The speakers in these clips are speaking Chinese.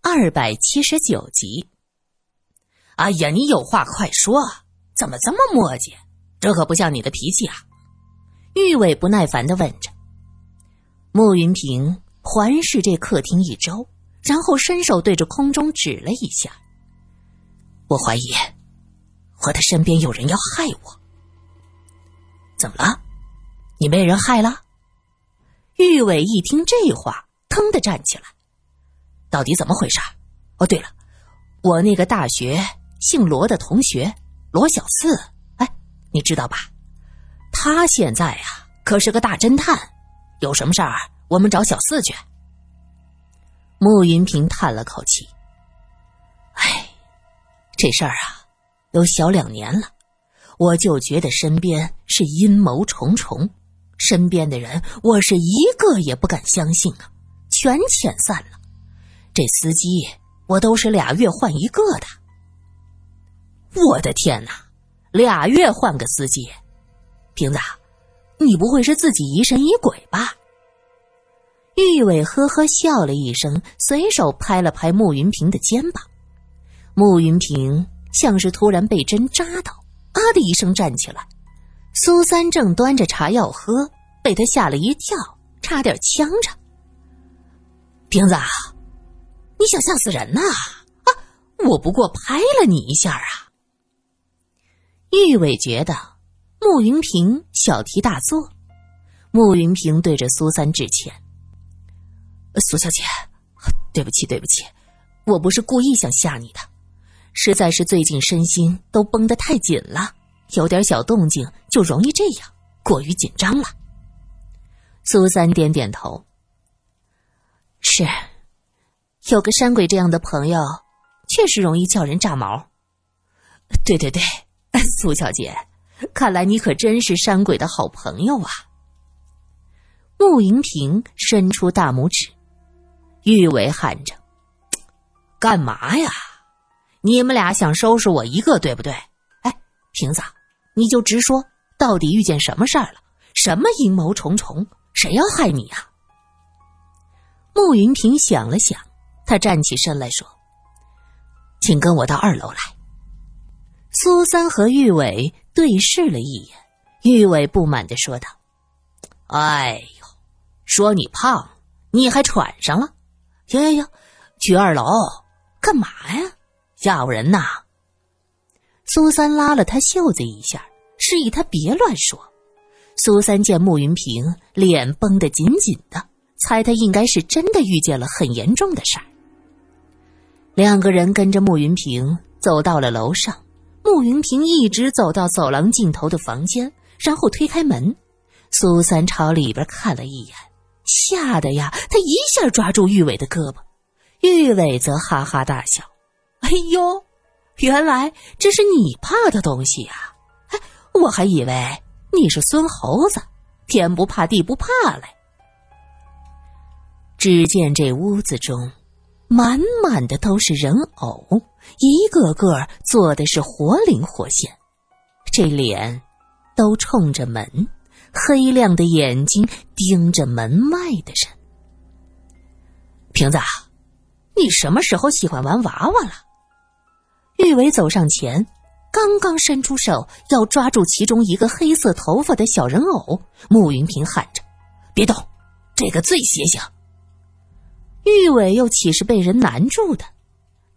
二百七十九集。哎呀，你有话快说，怎么这么磨叽？这可不像你的脾气啊！玉伟不耐烦的问着。慕云平环视这客厅一周，然后伸手对着空中指了一下。我怀疑，我的身边有人要害我。怎么了？你被人害了？玉伟一听这话，腾的站起来。到底怎么回事？哦，对了，我那个大学姓罗的同学罗小四，哎，你知道吧？他现在呀可是个大侦探，有什么事儿我们找小四去。慕云平叹了口气：“哎，这事儿啊，有小两年了，我就觉得身边是阴谋重重，身边的人我是一个也不敢相信啊，全遣散了。”这司机我都是俩月换一个的，我的天哪，俩月换个司机，瓶子，你不会是自己疑神疑鬼吧？玉伟呵呵笑了一声，随手拍了拍慕云平的肩膀。慕云平像是突然被针扎到，啊的一声站起来。苏三正端着茶要喝，被他吓了一跳，差点呛着。瓶子。你想吓死人呐！啊，我不过拍了你一下啊。玉伟觉得慕云平小题大做，慕云平对着苏三致歉：“苏小姐，对不起，对不起，我不是故意想吓你的，实在是最近身心都绷得太紧了，有点小动静就容易这样，过于紧张了。”苏三点点头：“是。”有个山鬼这样的朋友，确实容易叫人炸毛。对对对，苏小姐，看来你可真是山鬼的好朋友啊。穆云平伸出大拇指，玉伟喊着：“干嘛呀？你们俩想收拾我一个，对不对？哎，瓶子，你就直说，到底遇见什么事儿了？什么阴谋重重？谁要害你啊？”穆云平想了想。他站起身来说：“请跟我到二楼来。”苏三和玉伟对视了一眼，玉伟不满的说道：“哎呦，说你胖，你还喘上了？行行行，去二楼干嘛呀？吓唬人呐！”苏三拉了他袖子一下，示意他别乱说。苏三见慕云平脸绷得紧紧的，猜他应该是真的遇见了很严重的事儿。两个人跟着慕云平走到了楼上，慕云平一直走到走廊尽头的房间，然后推开门。苏三朝里边看了一眼，吓得呀，他一下抓住玉伟的胳膊，玉伟则哈哈大笑：“哎呦，原来这是你怕的东西呀！哎，我还以为你是孙猴子，天不怕地不怕嘞。”只见这屋子中。满满的都是人偶，一个个做的是活灵活现，这脸都冲着门，黑亮的眼睛盯着门外的人。瓶子，你什么时候喜欢玩娃娃了？玉伟走上前，刚刚伸出手要抓住其中一个黑色头发的小人偶，慕云平喊着：“别动，这个最邪性。”玉伟又岂是被人难住的？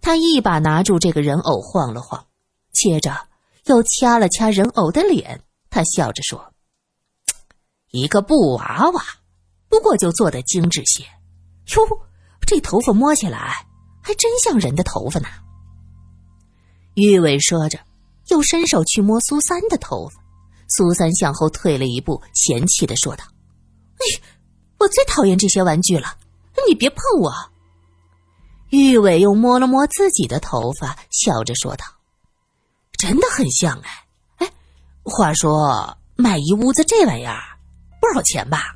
他一把拿住这个人偶，晃了晃，接着又掐了掐人偶的脸。他笑着说：“一个布娃娃，不过就做的精致些。哟，这头发摸起来还真像人的头发呢。”玉伟说着，又伸手去摸苏三的头发。苏三向后退了一步，嫌弃的说道：“哎，我最讨厌这些玩具了。”你别碰我！玉伟又摸了摸自己的头发，笑着说道：“真的很像哎哎，话说买一屋子这玩意儿不少钱吧？”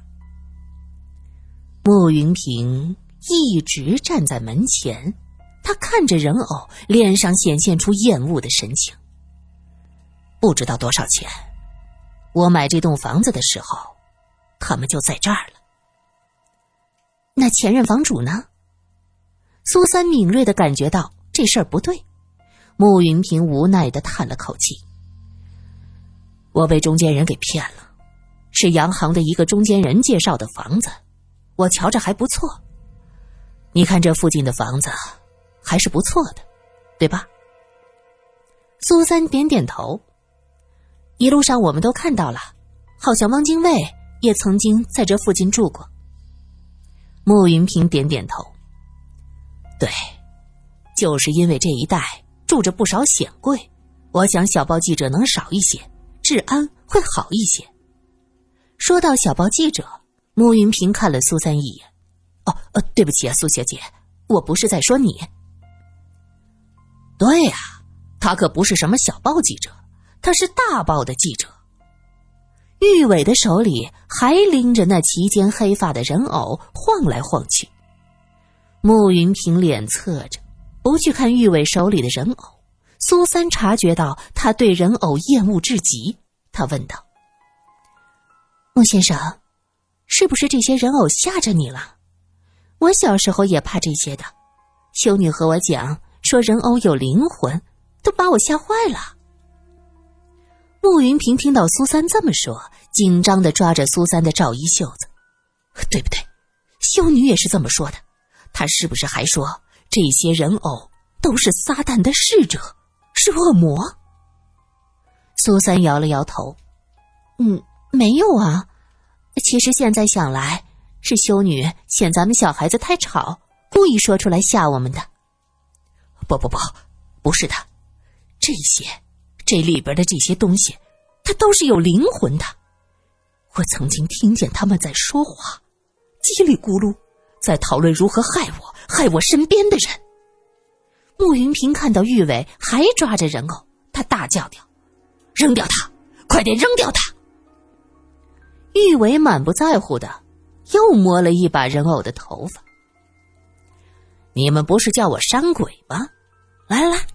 慕云平一直站在门前，他看着人偶，脸上显现出厌恶的神情。不知道多少钱？我买这栋房子的时候，他们就在这儿了。那前任房主呢？苏三敏锐的感觉到这事儿不对，穆云平无奈的叹了口气：“我被中间人给骗了，是洋行的一个中间人介绍的房子，我瞧着还不错。你看这附近的房子，还是不错的，对吧？”苏三点点头。一路上我们都看到了，好像汪精卫也曾经在这附近住过。穆云平点点头。对，就是因为这一带住着不少显贵，我想小报记者能少一些，治安会好一些。说到小报记者，穆云平看了苏三一眼。哦，呃，对不起啊，苏小姐，我不是在说你。对呀，他可不是什么小报记者，他是大报的记者。玉伟的手里还拎着那齐肩黑发的人偶，晃来晃去。穆云平脸侧着，不去看玉伟手里的人偶。苏三察觉到他对人偶厌恶至极，他问道：“穆先生，是不是这些人偶吓着你了？我小时候也怕这些的。修女和我讲说人偶有灵魂，都把我吓坏了。”穆云平听到苏三这么说，紧张的抓着苏三的罩衣袖子：“对不对？修女也是这么说的。”她是不是还说这些人偶都是撒旦的侍者，是恶魔？苏三摇了摇头，嗯，没有啊。其实现在想来，是修女嫌咱们小孩子太吵，故意说出来吓我们的。不不不，不是的，这些这里边的这些东西，它都是有灵魂的。我曾经听见他们在说话，叽里咕噜。在讨论如何害我、害我身边的人。穆云平看到玉伟还抓着人偶，他大叫掉：“扔掉他！快点扔掉他！”玉伟满不在乎的又摸了一把人偶的头发。你们不是叫我山鬼吗？来来来，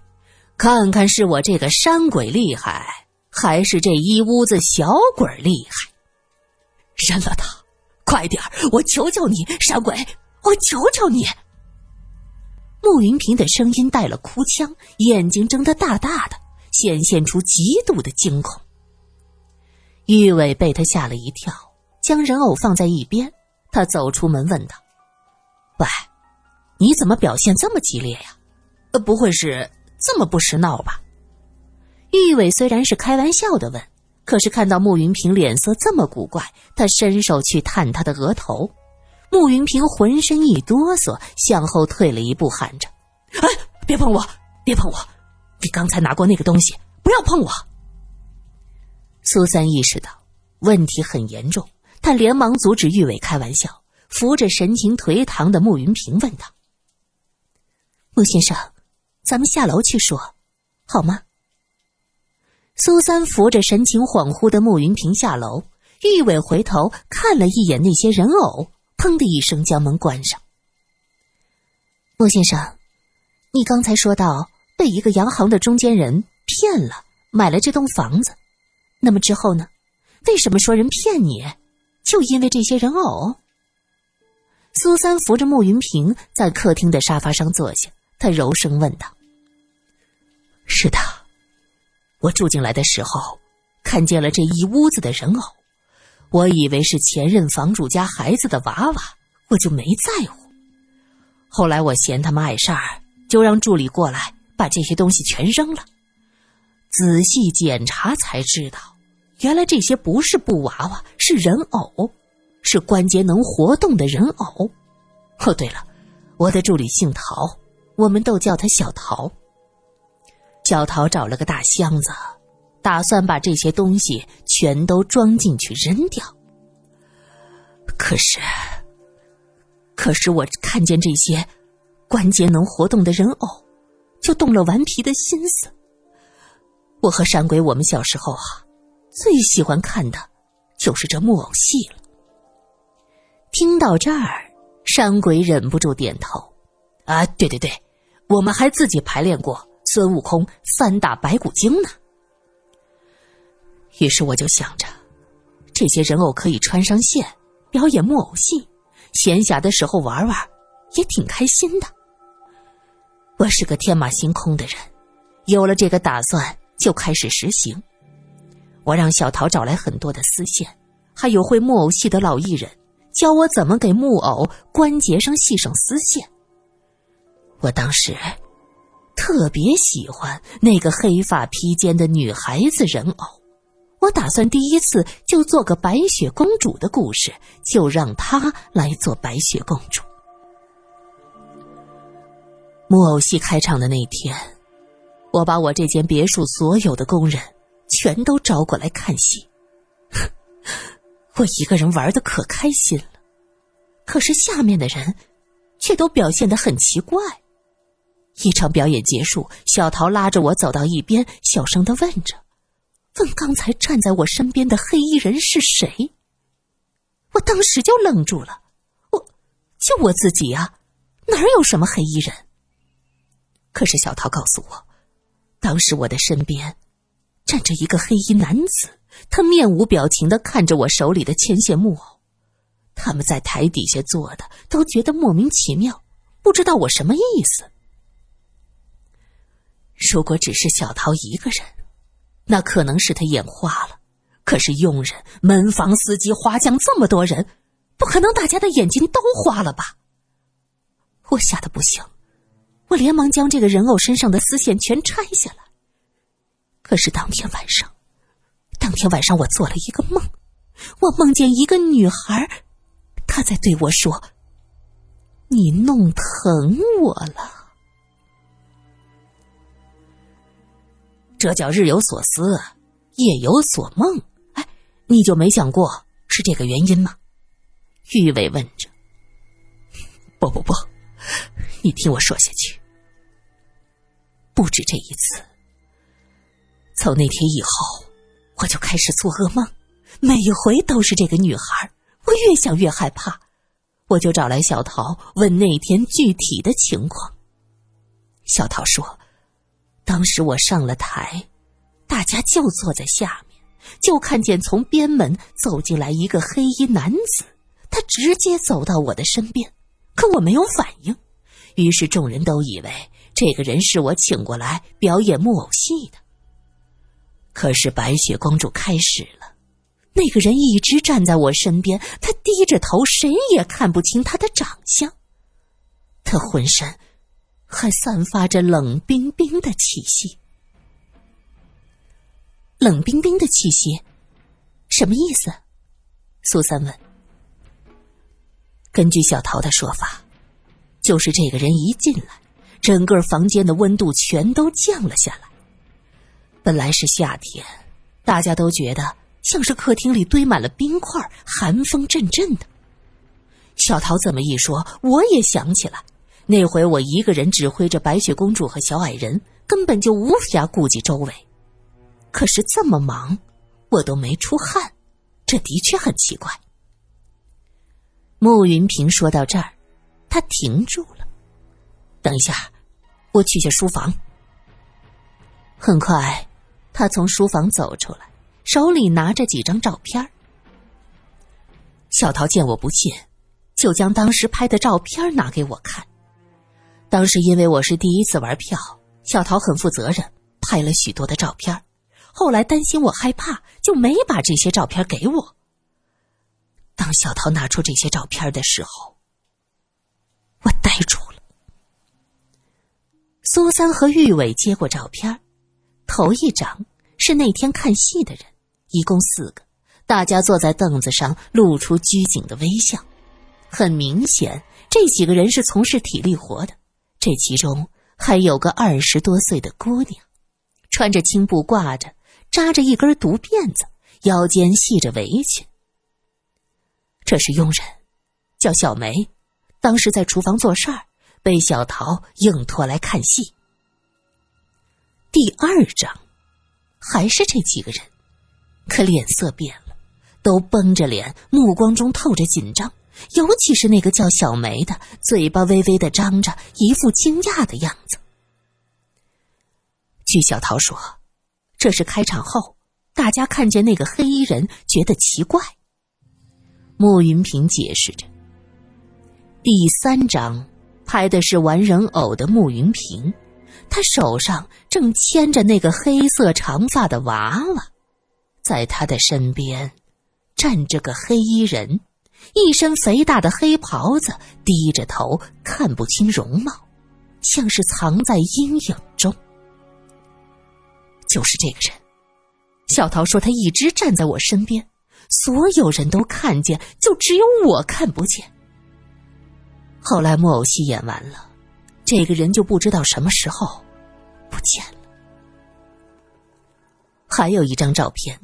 看看是我这个山鬼厉害，还是这一屋子小鬼厉害？扔了他！快点儿我求求你，山鬼，我求求你！穆云平的声音带了哭腔，眼睛睁得大大的，显现出极度的惊恐。玉伟被他吓了一跳，将人偶放在一边。他走出门，问道：“喂，你怎么表现这么激烈呀？呃，不会是这么不识闹吧？”玉伟虽然是开玩笑的问。可是看到穆云平脸色这么古怪，他伸手去探他的额头，穆云平浑身一哆嗦，向后退了一步，喊着：“哎，别碰我，别碰我！你刚才拿过那个东西，不要碰我！”苏三意识到问题很严重，他连忙阻止玉伟开玩笑，扶着神情颓唐的穆云平问道：“穆先生，咱们下楼去说，好吗？”苏三扶着神情恍惚的穆云平下楼，玉伟回头看了一眼那些人偶，砰的一声将门关上。穆先生，你刚才说到被一个洋行的中间人骗了，买了这栋房子，那么之后呢？为什么说人骗你？就因为这些人偶？苏三扶着穆云平在客厅的沙发上坐下，他柔声问道：“是的。”我住进来的时候，看见了这一屋子的人偶，我以为是前任房主家孩子的娃娃，我就没在乎。后来我嫌他们碍事儿，就让助理过来把这些东西全扔了。仔细检查才知道，原来这些不是布娃娃，是人偶，是关节能活动的人偶。哦，对了，我的助理姓陶，我们都叫他小桃。小桃找了个大箱子，打算把这些东西全都装进去扔掉。可是，可是我看见这些关节能活动的人偶，就动了顽皮的心思。我和山鬼，我们小时候啊，最喜欢看的就是这木偶戏了。听到这儿，山鬼忍不住点头：“啊，对对对，我们还自己排练过。”孙悟空三打白骨精呢？于是我就想着，这些人偶可以穿上线表演木偶戏，闲暇的时候玩玩，也挺开心的。我是个天马行空的人，有了这个打算就开始实行。我让小桃找来很多的丝线，还有会木偶戏的老艺人，教我怎么给木偶关节上系上丝线。我当时特别喜欢那个黑发披肩的女孩子人偶，我打算第一次就做个白雪公主的故事，就让她来做白雪公主。木偶戏开场的那天，我把我这间别墅所有的工人全都招过来看戏。我一个人玩的可开心了，可是下面的人却都表现的很奇怪。一场表演结束，小桃拉着我走到一边，小声的问着：“问刚才站在我身边的黑衣人是谁？”我当时就愣住了，我就我自己呀，哪有什么黑衣人？可是小桃告诉我，当时我的身边站着一个黑衣男子，他面无表情的看着我手里的牵线木偶。他们在台底下坐的都觉得莫名其妙，不知道我什么意思。如果只是小桃一个人，那可能是他眼花了。可是佣人、门房、司机、花匠这么多人，不可能大家的眼睛都花了吧？我吓得不行。我连忙将这个人偶身上的丝线全拆下来。可是当天晚上，当天晚上我做了一个梦，我梦见一个女孩，她在对我说：“你弄疼我了。”这叫日有所思，夜有所梦。哎，你就没想过是这个原因吗？玉伟问着。不不不，你听我说下去。不止这一次。从那天以后，我就开始做噩梦，每一回都是这个女孩。我越想越害怕，我就找来小桃问那天具体的情况。小桃说，当时我上了台，大家就坐在下面，就看见从边门走进来一个黑衣男子，他直接走到我的身边，可我没有反应，于是众人都以为。这个人是我请过来表演木偶戏的。可是白雪公主开始了，那个人一直站在我身边，他低着头，谁也看不清他的长相。他浑身还散发着冷冰冰的气息。冷冰冰的气息，什么意思？苏三问。根据小桃的说法，就是这个人一进来。整个房间的温度全都降了下来。本来是夏天，大家都觉得像是客厅里堆满了冰块，寒风阵阵的。小桃这么一说，我也想起来，那回我一个人指挥着白雪公主和小矮人，根本就无暇顾及周围。可是这么忙，我都没出汗，这的确很奇怪。慕云平说到这儿，他停住了。等一下。我去下书房。很快，他从书房走出来，手里拿着几张照片。小桃见我不信，就将当时拍的照片拿给我看。当时因为我是第一次玩票，小桃很负责任，拍了许多的照片。后来担心我害怕，就没把这些照片给我。当小桃拿出这些照片的时候，我呆住了。苏三和玉伟接过照片，头一张是那天看戏的人，一共四个，大家坐在凳子上，露出拘谨的微笑。很明显，这几个人是从事体力活的。这其中还有个二十多岁的姑娘，穿着青布褂着，扎着一根独辫子，腰间系着围裙。这是佣人，叫小梅，当时在厨房做事儿。被小桃硬拖来看戏。第二章，还是这几个人，可脸色变了，都绷着脸，目光中透着紧张。尤其是那个叫小梅的，嘴巴微微的张着，一副惊讶的样子。据小桃说，这是开场后，大家看见那个黑衣人觉得奇怪。穆云平解释着，第三张。拍的是玩人偶的慕云平，他手上正牵着那个黑色长发的娃娃，在他的身边站着个黑衣人，一身肥大的黑袍子，低着头，看不清容貌，像是藏在阴影中。就是这个人，小桃说他一直站在我身边，所有人都看见，就只有我看不见。后来木偶戏演完了，这个人就不知道什么时候不见了。还有一张照片，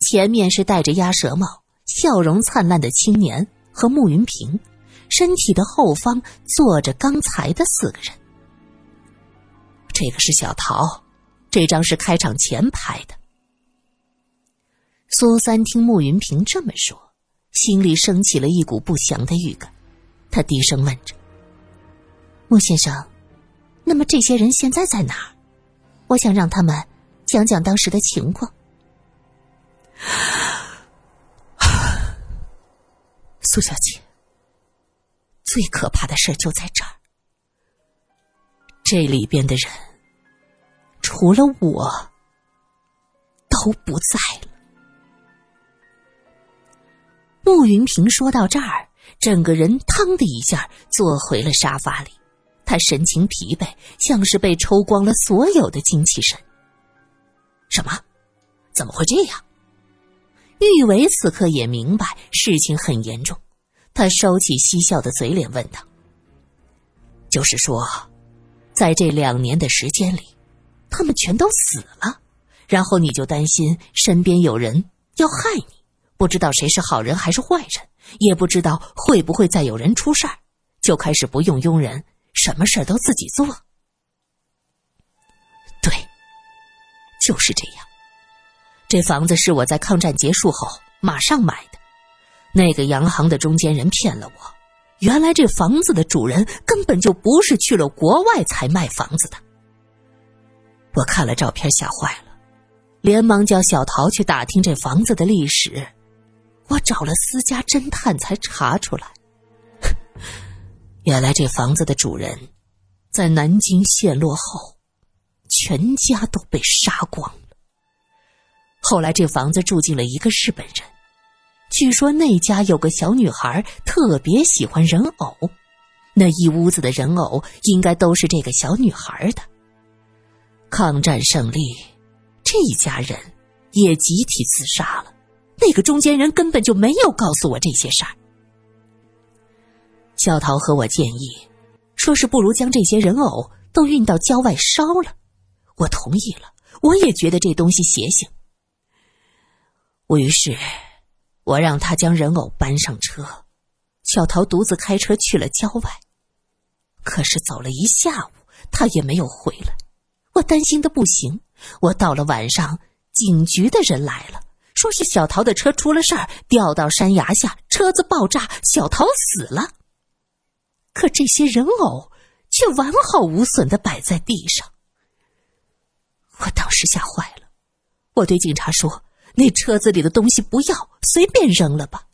前面是戴着鸭舌帽、笑容灿烂的青年和慕云平，身体的后方坐着刚才的四个人。这个是小桃，这张是开场前拍的。苏三听慕云平这么说，心里升起了一股不祥的预感。他低声问着：“穆先生，那么这些人现在在哪儿？我想让他们讲讲当时的情况。”苏小姐，最可怕的事就在这儿。这里边的人，除了我，都不在了。穆云平说到这儿。整个人“腾”的一下坐回了沙发里，他神情疲惫，像是被抽光了所有的精气神。什么？怎么会这样？玉伟此刻也明白事情很严重，他收起嬉笑的嘴脸，问道：“就是说，在这两年的时间里，他们全都死了，然后你就担心身边有人要害你，不知道谁是好人还是坏人。”也不知道会不会再有人出事儿，就开始不用佣人，什么事都自己做。对，就是这样。这房子是我在抗战结束后马上买的，那个洋行的中间人骗了我。原来这房子的主人根本就不是去了国外才卖房子的。我看了照片吓坏了，连忙叫小桃去打听这房子的历史。我找了私家侦探才查出来，原来这房子的主人在南京陷落后，全家都被杀光。后来这房子住进了一个日本人，据说那家有个小女孩特别喜欢人偶，那一屋子的人偶应该都是这个小女孩的。抗战胜利，这一家人也集体自杀了。那个中间人根本就没有告诉我这些事儿。小桃和我建议，说是不如将这些人偶都运到郊外烧了。我同意了，我也觉得这东西邪性。于是，我让他将人偶搬上车，小桃独自开车去了郊外。可是走了一下午，他也没有回来，我担心的不行。我到了晚上，警局的人来了。说是小桃的车出了事儿，掉到山崖下，车子爆炸，小桃死了。可这些人偶却完好无损的摆在地上。我当时吓坏了，我对警察说：“那车子里的东西不要，随便扔了吧。”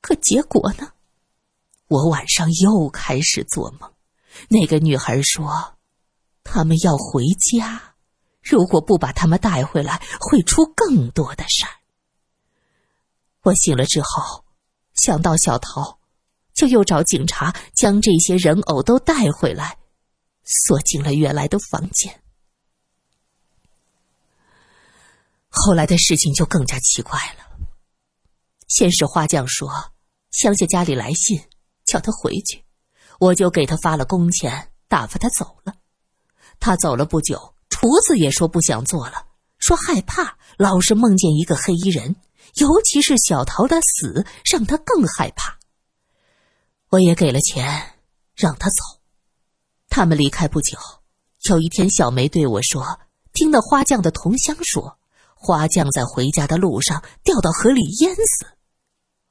可结果呢？我晚上又开始做梦，那个女孩说：“他们要回家。”如果不把他们带回来，会出更多的事儿。我醒了之后，想到小桃，就又找警察将这些人偶都带回来，锁进了原来的房间。后来的事情就更加奇怪了。先是花匠说乡下家里来信，叫他回去，我就给他发了工钱，打发他走了。他走了不久。厨子也说不想做了，说害怕，老是梦见一个黑衣人，尤其是小桃的死让他更害怕。我也给了钱让他走。他们离开不久，有一天小梅对我说：“听到花匠的同乡说，花匠在回家的路上掉到河里淹死。”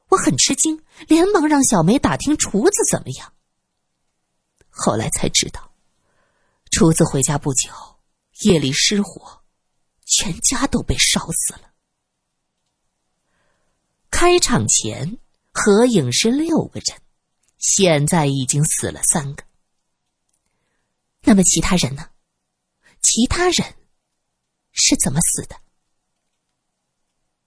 我很吃惊，连忙让小梅打听厨子怎么样。后来才知道，厨子回家不久。夜里失火，全家都被烧死了。开场前合影是六个人，现在已经死了三个。那么其他人呢？其他人是怎么死的？